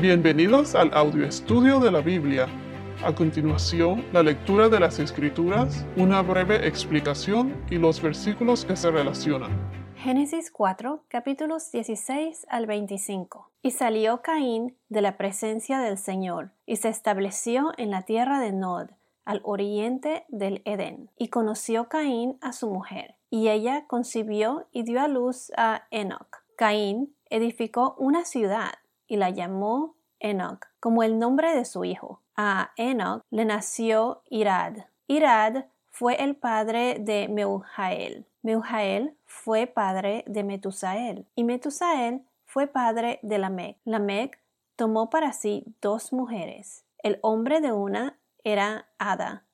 Bienvenidos al audio estudio de la Biblia. A continuación, la lectura de las Escrituras, una breve explicación y los versículos que se relacionan. Génesis 4, capítulos 16 al 25. Y salió Caín de la presencia del Señor, y se estableció en la tierra de Nod, al oriente del Edén. Y conoció Caín a su mujer, y ella concibió y dio a luz a Enoch. Caín edificó una ciudad y la llamó Enoch, como el nombre de su hijo. A Enoch le nació Irad. Irad fue el padre de Meujael. Meujael fue padre de Metusael. Y Metusael fue padre de Lamec. Lamec tomó para sí dos mujeres. El hombre de una era Ada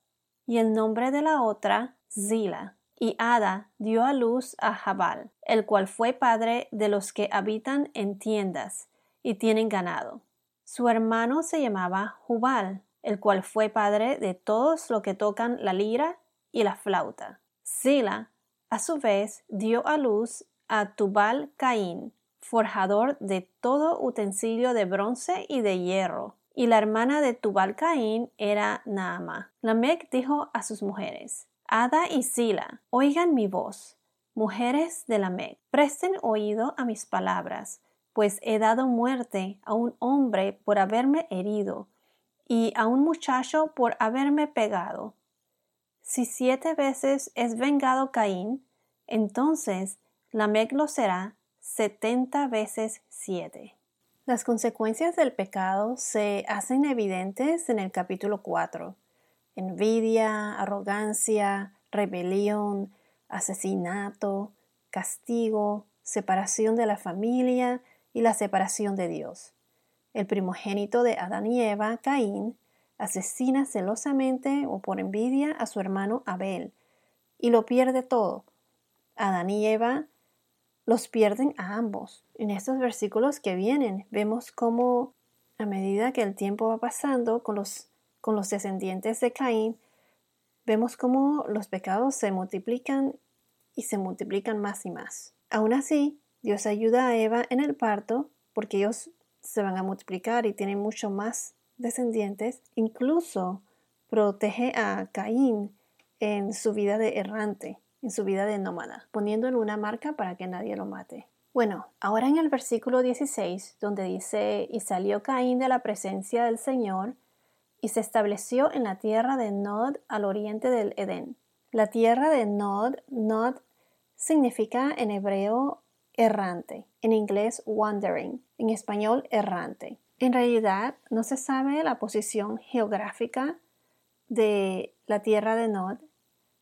y el nombre de la otra Zila. Y Ada dio a luz a Jabal, el cual fue padre de los que habitan en tiendas y tienen ganado. Su hermano se llamaba Jubal, el cual fue padre de todos los que tocan la lira y la flauta. Sila, a su vez, dio a luz a Tubal Caín, forjador de todo utensilio de bronce y de hierro. Y la hermana de Tubal Caín era Naama. Lamec dijo a sus mujeres, Ada y Sila, oigan mi voz. Mujeres de Lamec, presten oído a mis palabras pues he dado muerte a un hombre por haberme herido y a un muchacho por haberme pegado. Si siete veces es vengado Caín, entonces Lamec lo será setenta veces siete. Las consecuencias del pecado se hacen evidentes en el capítulo 4. Envidia, arrogancia, rebelión, asesinato, castigo, separación de la familia, y la separación de Dios. El primogénito de Adán y Eva, Caín, asesina celosamente o por envidia a su hermano Abel y lo pierde todo. Adán y Eva los pierden a ambos. En estos versículos que vienen vemos cómo a medida que el tiempo va pasando con los, con los descendientes de Caín, vemos cómo los pecados se multiplican y se multiplican más y más. Aún así, Dios ayuda a Eva en el parto porque ellos se van a multiplicar y tienen mucho más descendientes. Incluso protege a Caín en su vida de errante, en su vida de nómada, poniéndole una marca para que nadie lo mate. Bueno, ahora en el versículo 16, donde dice, y salió Caín de la presencia del Señor, y se estableció en la tierra de Nod al oriente del Edén. La tierra de Nod, Nod significa en hebreo errante, en inglés wandering, en español errante. En realidad no se sabe la posición geográfica de la tierra de Nod,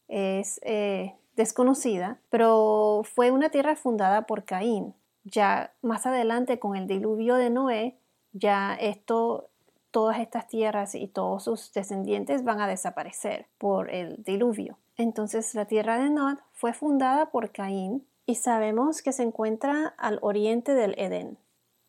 es eh, desconocida, pero fue una tierra fundada por Caín. Ya más adelante con el diluvio de Noé, ya esto, todas estas tierras y todos sus descendientes van a desaparecer por el diluvio. Entonces la tierra de Nod fue fundada por Caín y sabemos que se encuentra al oriente del Edén,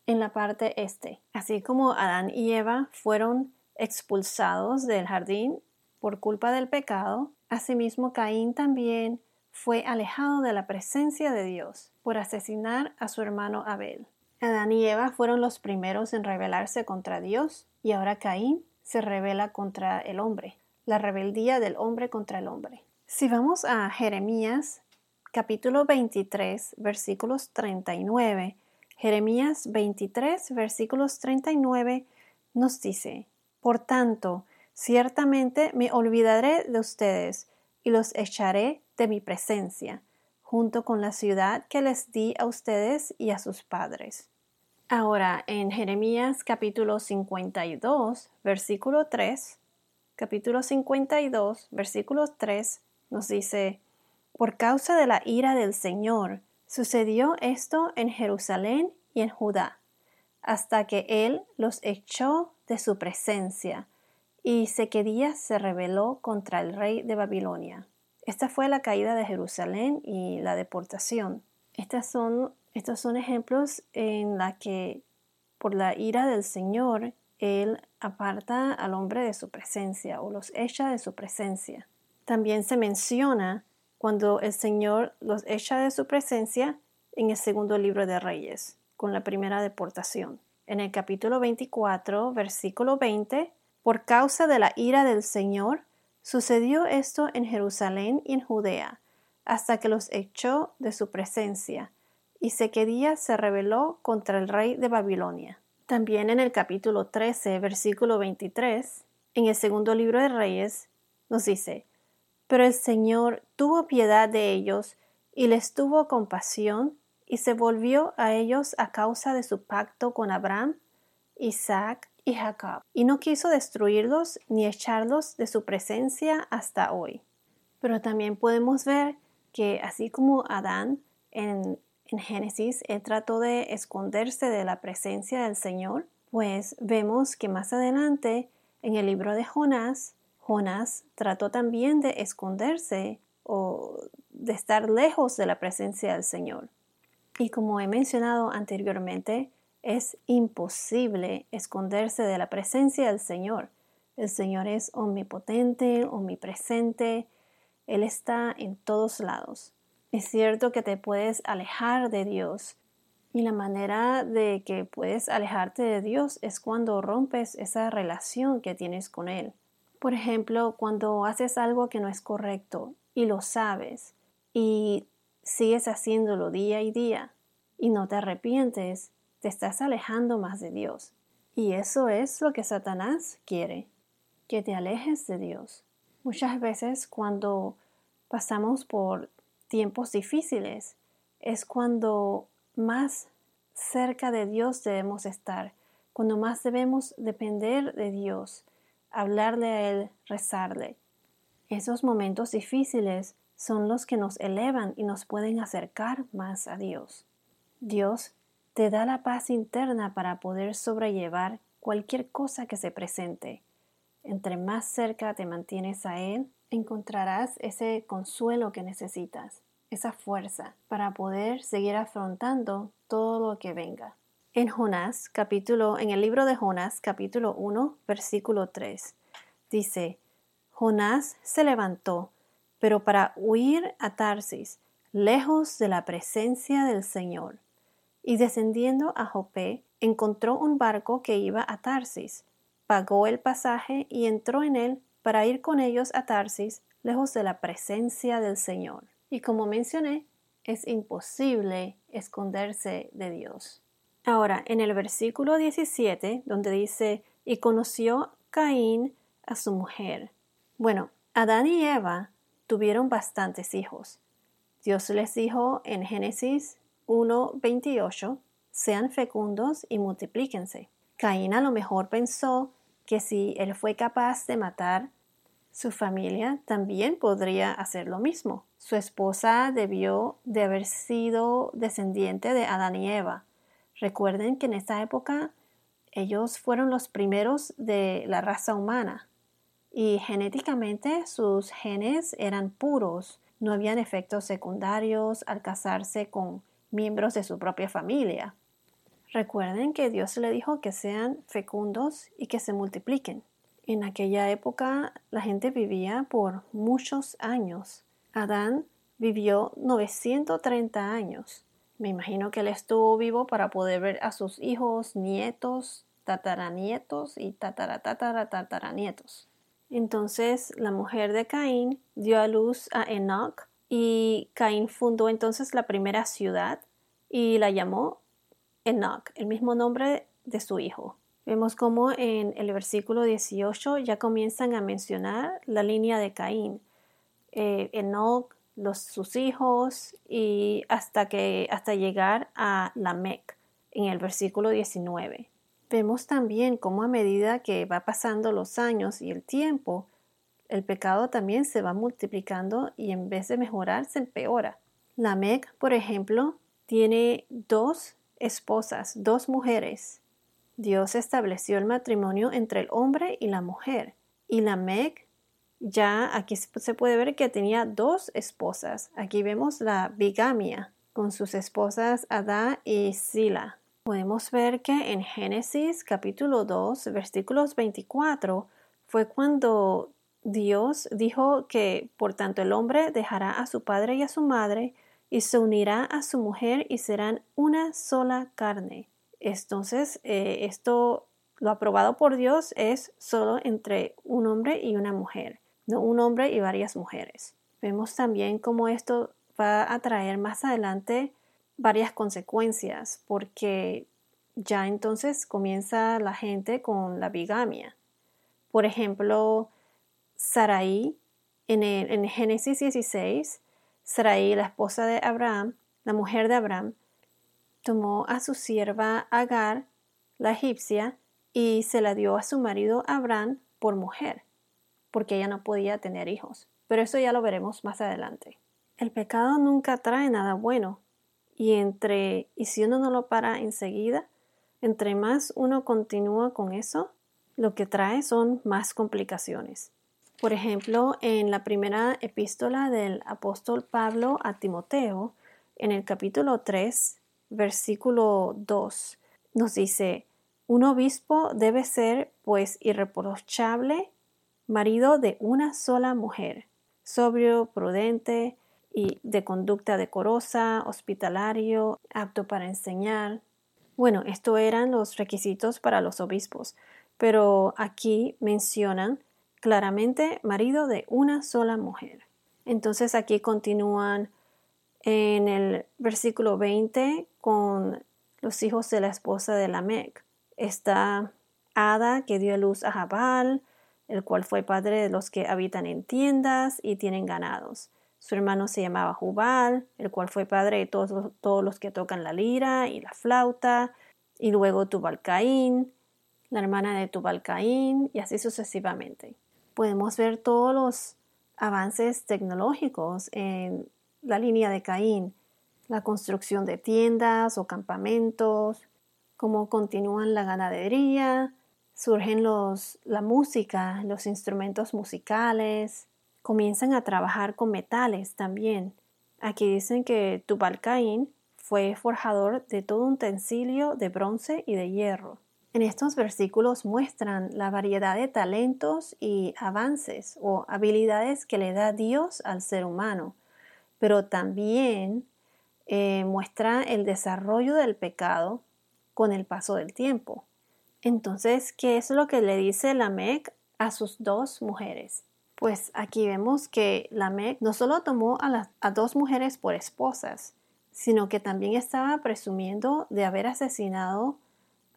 en la parte este. Así como Adán y Eva fueron expulsados del jardín por culpa del pecado, asimismo Caín también fue alejado de la presencia de Dios por asesinar a su hermano Abel. Adán y Eva fueron los primeros en rebelarse contra Dios y ahora Caín se revela contra el hombre, la rebeldía del hombre contra el hombre. Si vamos a Jeremías capítulo 23, versículos 39. Jeremías 23, versículos 39 nos dice, Por tanto, ciertamente me olvidaré de ustedes y los echaré de mi presencia, junto con la ciudad que les di a ustedes y a sus padres. Ahora, en Jeremías capítulo 52, versículo 3, capítulo 52, versículo 3, nos dice, por causa de la ira del Señor, sucedió esto en Jerusalén y en Judá, hasta que Él los echó de su presencia, y Sequedías se rebeló contra el rey de Babilonia. Esta fue la caída de Jerusalén y la deportación. Estos son ejemplos en la que por la ira del Señor Él aparta al hombre de su presencia o los echa de su presencia. También se menciona cuando el Señor los echa de su presencia en el segundo libro de Reyes, con la primera deportación. en el capítulo 24, versículo 20, por causa de la ira del Señor, sucedió esto en Jerusalén y en Judea, hasta que los echó de su presencia, y Sequedías se rebeló contra el rey de Babilonia. También en el capítulo 13, versículo 23, en el segundo libro de Reyes, nos dice, Pero el Señor tuvo piedad de ellos y les tuvo compasión y se volvió a ellos a causa de su pacto con Abraham, Isaac y Jacob, y no quiso destruirlos ni echarlos de su presencia hasta hoy. Pero también podemos ver que así como Adán en, en Génesis trató de esconderse de la presencia del Señor, pues vemos que más adelante en el libro de Jonás, Jonás trató también de esconderse o de estar lejos de la presencia del Señor. Y como he mencionado anteriormente, es imposible esconderse de la presencia del Señor. El Señor es omnipotente, omnipresente, Él está en todos lados. Es cierto que te puedes alejar de Dios y la manera de que puedes alejarte de Dios es cuando rompes esa relación que tienes con Él. Por ejemplo, cuando haces algo que no es correcto y lo sabes y sigues haciéndolo día y día y no te arrepientes, te estás alejando más de Dios. Y eso es lo que Satanás quiere, que te alejes de Dios. Muchas veces cuando pasamos por tiempos difíciles es cuando más cerca de Dios debemos estar, cuando más debemos depender de Dios, hablarle a Él, rezarle. Esos momentos difíciles son los que nos elevan y nos pueden acercar más a Dios. Dios te da la paz interna para poder sobrellevar cualquier cosa que se presente. Entre más cerca te mantienes a Él, encontrarás ese consuelo que necesitas, esa fuerza para poder seguir afrontando todo lo que venga. En Jonás, capítulo, en el libro de Jonás, capítulo 1, versículo 3, dice, Jonás se levantó pero para huir a Tarsis, lejos de la presencia del Señor. Y descendiendo a Jope, encontró un barco que iba a Tarsis, pagó el pasaje y entró en él para ir con ellos a Tarsis, lejos de la presencia del Señor. Y como mencioné, es imposible esconderse de Dios. Ahora, en el versículo 17, donde dice, y conoció Caín a su mujer. Bueno, Adán y Eva tuvieron bastantes hijos. Dios les dijo en Génesis 1:28, sean fecundos y multiplíquense. Caín a lo mejor pensó que si él fue capaz de matar su familia, también podría hacer lo mismo. Su esposa debió de haber sido descendiente de Adán y Eva. Recuerden que en esta época ellos fueron los primeros de la raza humana y genéticamente sus genes eran puros, no habían efectos secundarios al casarse con miembros de su propia familia. Recuerden que Dios le dijo que sean fecundos y que se multipliquen. En aquella época la gente vivía por muchos años. Adán vivió 930 años. Me imagino que él estuvo vivo para poder ver a sus hijos, nietos, tataranietos y tataratataratataranietos. Entonces la mujer de Caín dio a luz a Enoch y Caín fundó entonces la primera ciudad y la llamó Enoch, el mismo nombre de su hijo. Vemos cómo en el versículo 18 ya comienzan a mencionar la línea de Caín. Eh, Enoch, los, sus hijos y hasta, que, hasta llegar a Lamec en el versículo 19. Vemos también cómo a medida que va pasando los años y el tiempo, el pecado también se va multiplicando y en vez de mejorar se empeora. Lamec, por ejemplo, tiene dos esposas, dos mujeres. Dios estableció el matrimonio entre el hombre y la mujer. Y Lamec ya aquí se puede ver que tenía dos esposas. Aquí vemos la bigamia con sus esposas Adá y Sila podemos ver que en Génesis capítulo 2, versículos 24, fue cuando Dios dijo que por tanto el hombre dejará a su padre y a su madre y se unirá a su mujer y serán una sola carne. Entonces, eh, esto, lo aprobado por Dios es solo entre un hombre y una mujer, un hombre y varias mujeres. Vemos también cómo esto va a traer más adelante varias consecuencias, porque ya entonces comienza la gente con la bigamia. Por ejemplo, Sarai, en, en Génesis 16, Sarai, la esposa de Abraham, la mujer de Abraham, tomó a su sierva Agar, la egipcia, y se la dio a su marido Abraham por mujer, porque ella no podía tener hijos. Pero eso ya lo veremos más adelante. El pecado nunca trae nada bueno, y entre y si uno no lo para enseguida, entre más uno continúa con eso, lo que trae son más complicaciones. Por ejemplo, en la primera epístola del apóstol Pablo a Timoteo, en el capítulo 3, versículo 2, nos dice, un obispo debe ser, pues, irreprochable, marido de una sola mujer, sobrio, prudente y de conducta decorosa, hospitalario, apto para enseñar, bueno, esto eran los requisitos para los obispos, pero aquí mencionan claramente marido de una sola mujer. Entonces aquí continúan en el versículo 20 con los hijos de la esposa de Lamec. Está Ada que dio luz a Jabal, el cual fue padre de los que habitan en tiendas y tienen ganados. Su hermano se llamaba Jubal, el cual fue padre de todos, los que tocan la lira y la flauta, y luego Tubalcaín, la hermana de Tubalcaín, y así sucesivamente. Podemos ver todos los avances tecnológicos en la línea de Caín, la construcción de tiendas o campamentos, cómo continúan la ganadería, surgen los, la música, los instrumentos musicales, comienzan a trabajar con metales también. Aquí dicen que Tubal Caín fue forjador de todo un utensilio de bronce y de hierro. En estos versículos muestran la variedad de talentos y avances o habilidades que le da Dios al ser humano, pero también eh, muestra el desarrollo del pecado con el paso del tiempo. Entonces, ¿qué es lo que le dice Lamec a sus dos mujeres? Pues aquí vemos que Lamec no solo tomó a, dos mujeres por esposas, sino que también estaba presumiendo de haber asesinado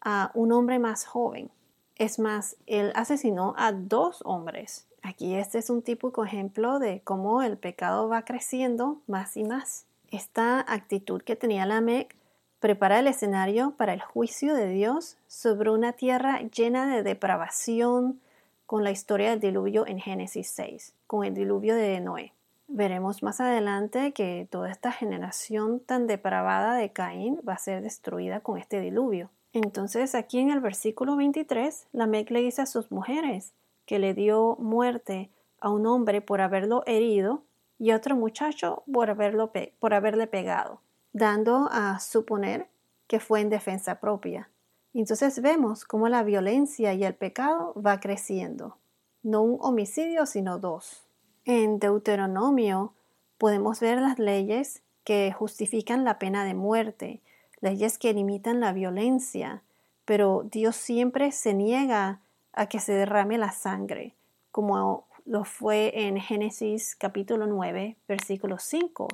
a un hombre más joven. Es más, él asesinó a dos hombres. Aquí este es un típico ejemplo de cómo el pecado va creciendo más y más. Esta actitud que tenía Lamec prepara el escenario para el juicio de Dios sobre una tierra llena de depravación, con la historia del diluvio en Génesis 6, con el diluvio de Noé. Veremos más adelante que toda esta generación tan depravada de Caín va a ser destruida con este diluvio. Entonces aquí en el versículo 23, Lamec le dice a sus mujeres que le dio muerte a un hombre por haberlo herido y a otro muchacho por, haberlo por haberle pegado, dando a suponer que fue en defensa propia. Entonces vemos cómo la violencia y el pecado va creciendo. No un homicidio, sino dos. En Deuteronomio podemos ver las leyes que justifican la pena de muerte, leyes que limitan la violencia, pero Dios siempre se niega a que se derrame la sangre, como lo fue en Génesis capítulo 9, versículo 5,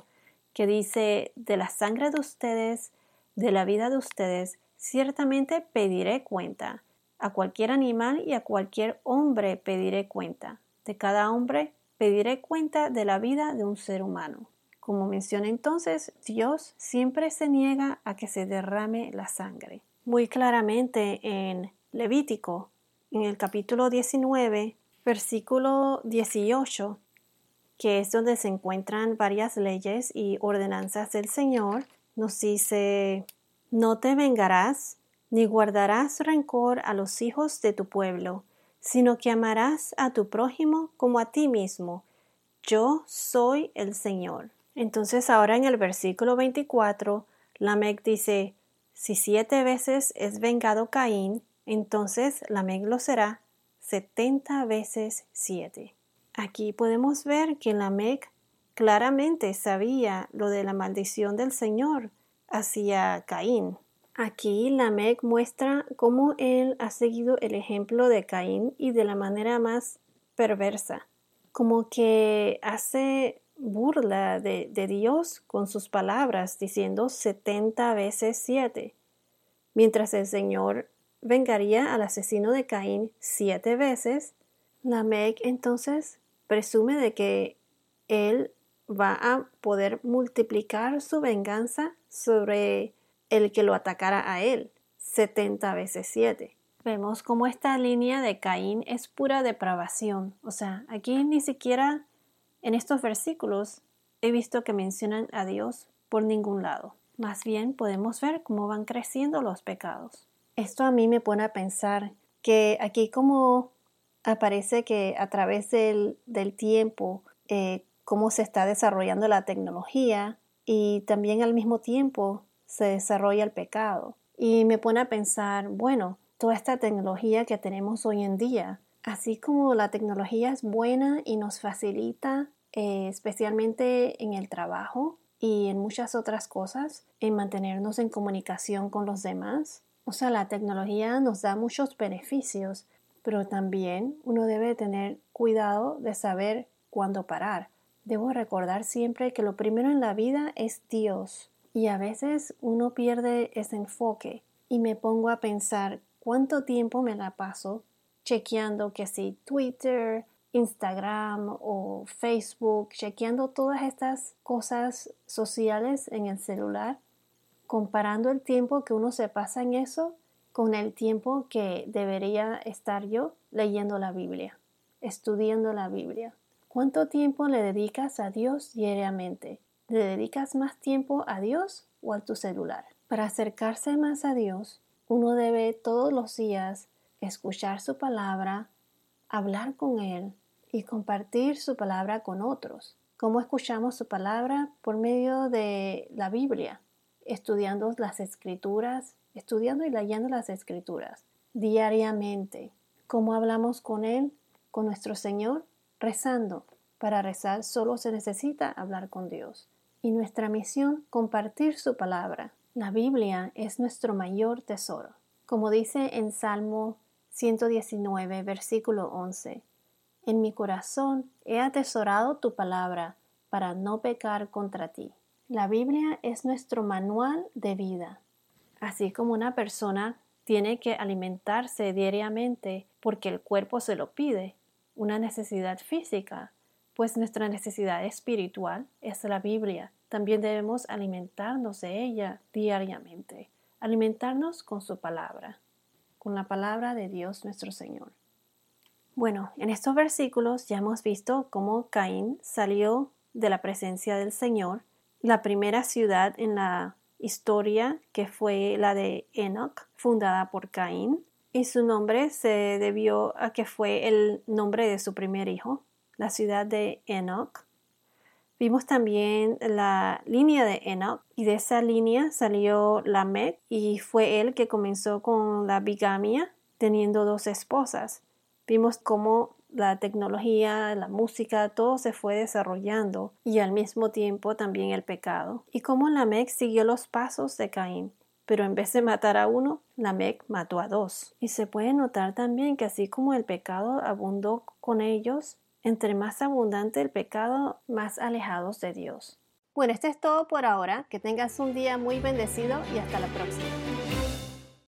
que dice, de la sangre de ustedes, de la vida de ustedes, Ciertamente pediré cuenta. A cualquier animal y a cualquier hombre pediré cuenta. De cada hombre pediré cuenta de la vida de un ser humano. Como menciona entonces, Dios siempre se niega a que se derrame la sangre. Muy claramente en Levítico, en el capítulo 19, versículo 18, que es donde se encuentran varias leyes y ordenanzas del Señor, nos dice no te vengarás, ni guardarás rencor a los hijos de tu pueblo, sino que amarás a tu prójimo como a ti mismo. Yo soy el Señor. Entonces ahora en el versículo 24, Lamec dice, si siete veces es vengado Caín, entonces Lamec lo será setenta veces siete. Aquí podemos ver que Lamec claramente sabía lo de la maldición del Señor hacia Caín. Aquí Lamec muestra cómo él ha seguido el ejemplo de Caín y de la manera más perversa, como que hace burla de, Dios con sus palabras, diciendo setenta veces siete, mientras el Señor vengaría al asesino de Caín siete veces, Lamec entonces presume de que él va a poder multiplicar su venganza sobre el que lo atacara a él, 70 veces 7. Vemos cómo esta línea de Caín es pura depravación. O sea, aquí ni siquiera en estos versículos he visto que mencionan a Dios por ningún lado. Más bien podemos ver cómo van creciendo los pecados. Esto a mí me pone a pensar que aquí como aparece que a través del, tiempo, eh, cómo se está desarrollando la tecnología y también al mismo tiempo se desarrolla el pecado. Y me pone a pensar, bueno, toda esta tecnología que tenemos hoy en día, así como la tecnología es buena y nos facilita, eh, especialmente en el trabajo y en muchas otras cosas, en mantenernos en comunicación con los demás. O sea, la tecnología nos da muchos beneficios, pero también uno debe tener cuidado de saber cuándo parar. Debo recordar siempre que lo primero en la vida es Dios y a veces uno pierde ese enfoque y me pongo a pensar cuánto tiempo me la paso chequeando que si Twitter, Instagram o Facebook, chequeando todas estas cosas sociales en el celular, comparando el tiempo que uno se pasa en eso con el tiempo que debería estar yo leyendo la Biblia, estudiando la Biblia. ¿Cuánto tiempo le dedicas a Dios diariamente? ¿Le dedicas más tiempo a Dios o a tu celular? Para acercarse más a Dios, uno debe todos los días escuchar su palabra, hablar con Él y compartir su palabra con otros. ¿Cómo escuchamos su palabra? Por medio de la Biblia, estudiando las escrituras, estudiando y leyendo las escrituras diariamente. ¿Cómo hablamos con Él, con nuestro Señor? Rezando. Para rezar solo se necesita hablar con Dios y nuestra misión compartir su palabra. La Biblia es nuestro mayor tesoro. Como dice en Salmo 119, versículo 11, En mi corazón he atesorado tu palabra para no pecar contra ti. La Biblia es nuestro manual de vida. Así como una persona tiene que alimentarse diariamente porque el cuerpo se lo pide, una necesidad física, pues nuestra necesidad espiritual es la Biblia también debemos alimentarnos de ella diariamente, alimentarnos con su palabra, con la palabra de Dios nuestro Señor. Bueno, en estos versículos ya hemos visto cómo Caín salió de la presencia del Señor, la primera ciudad en la historia que fue la de Enoch, fundada por Caín, y su nombre se debió a que fue el nombre de su primer hijo, la ciudad de Enoch. Vimos también la línea de Enoch y de esa línea salió Lamech y fue él que comenzó con la bigamia teniendo dos esposas. Vimos cómo la tecnología, la música, todo se fue desarrollando y al mismo tiempo también el pecado. Y cómo Lamech siguió los pasos de Caín. Pero en vez de matar a uno, Lamech mató a dos. Y se puede notar también que así como el pecado abundó con ellos, entre más abundante el pecado, más alejados de Dios. Bueno, esto es todo por ahora. Que tengas un día muy bendecido y hasta la próxima.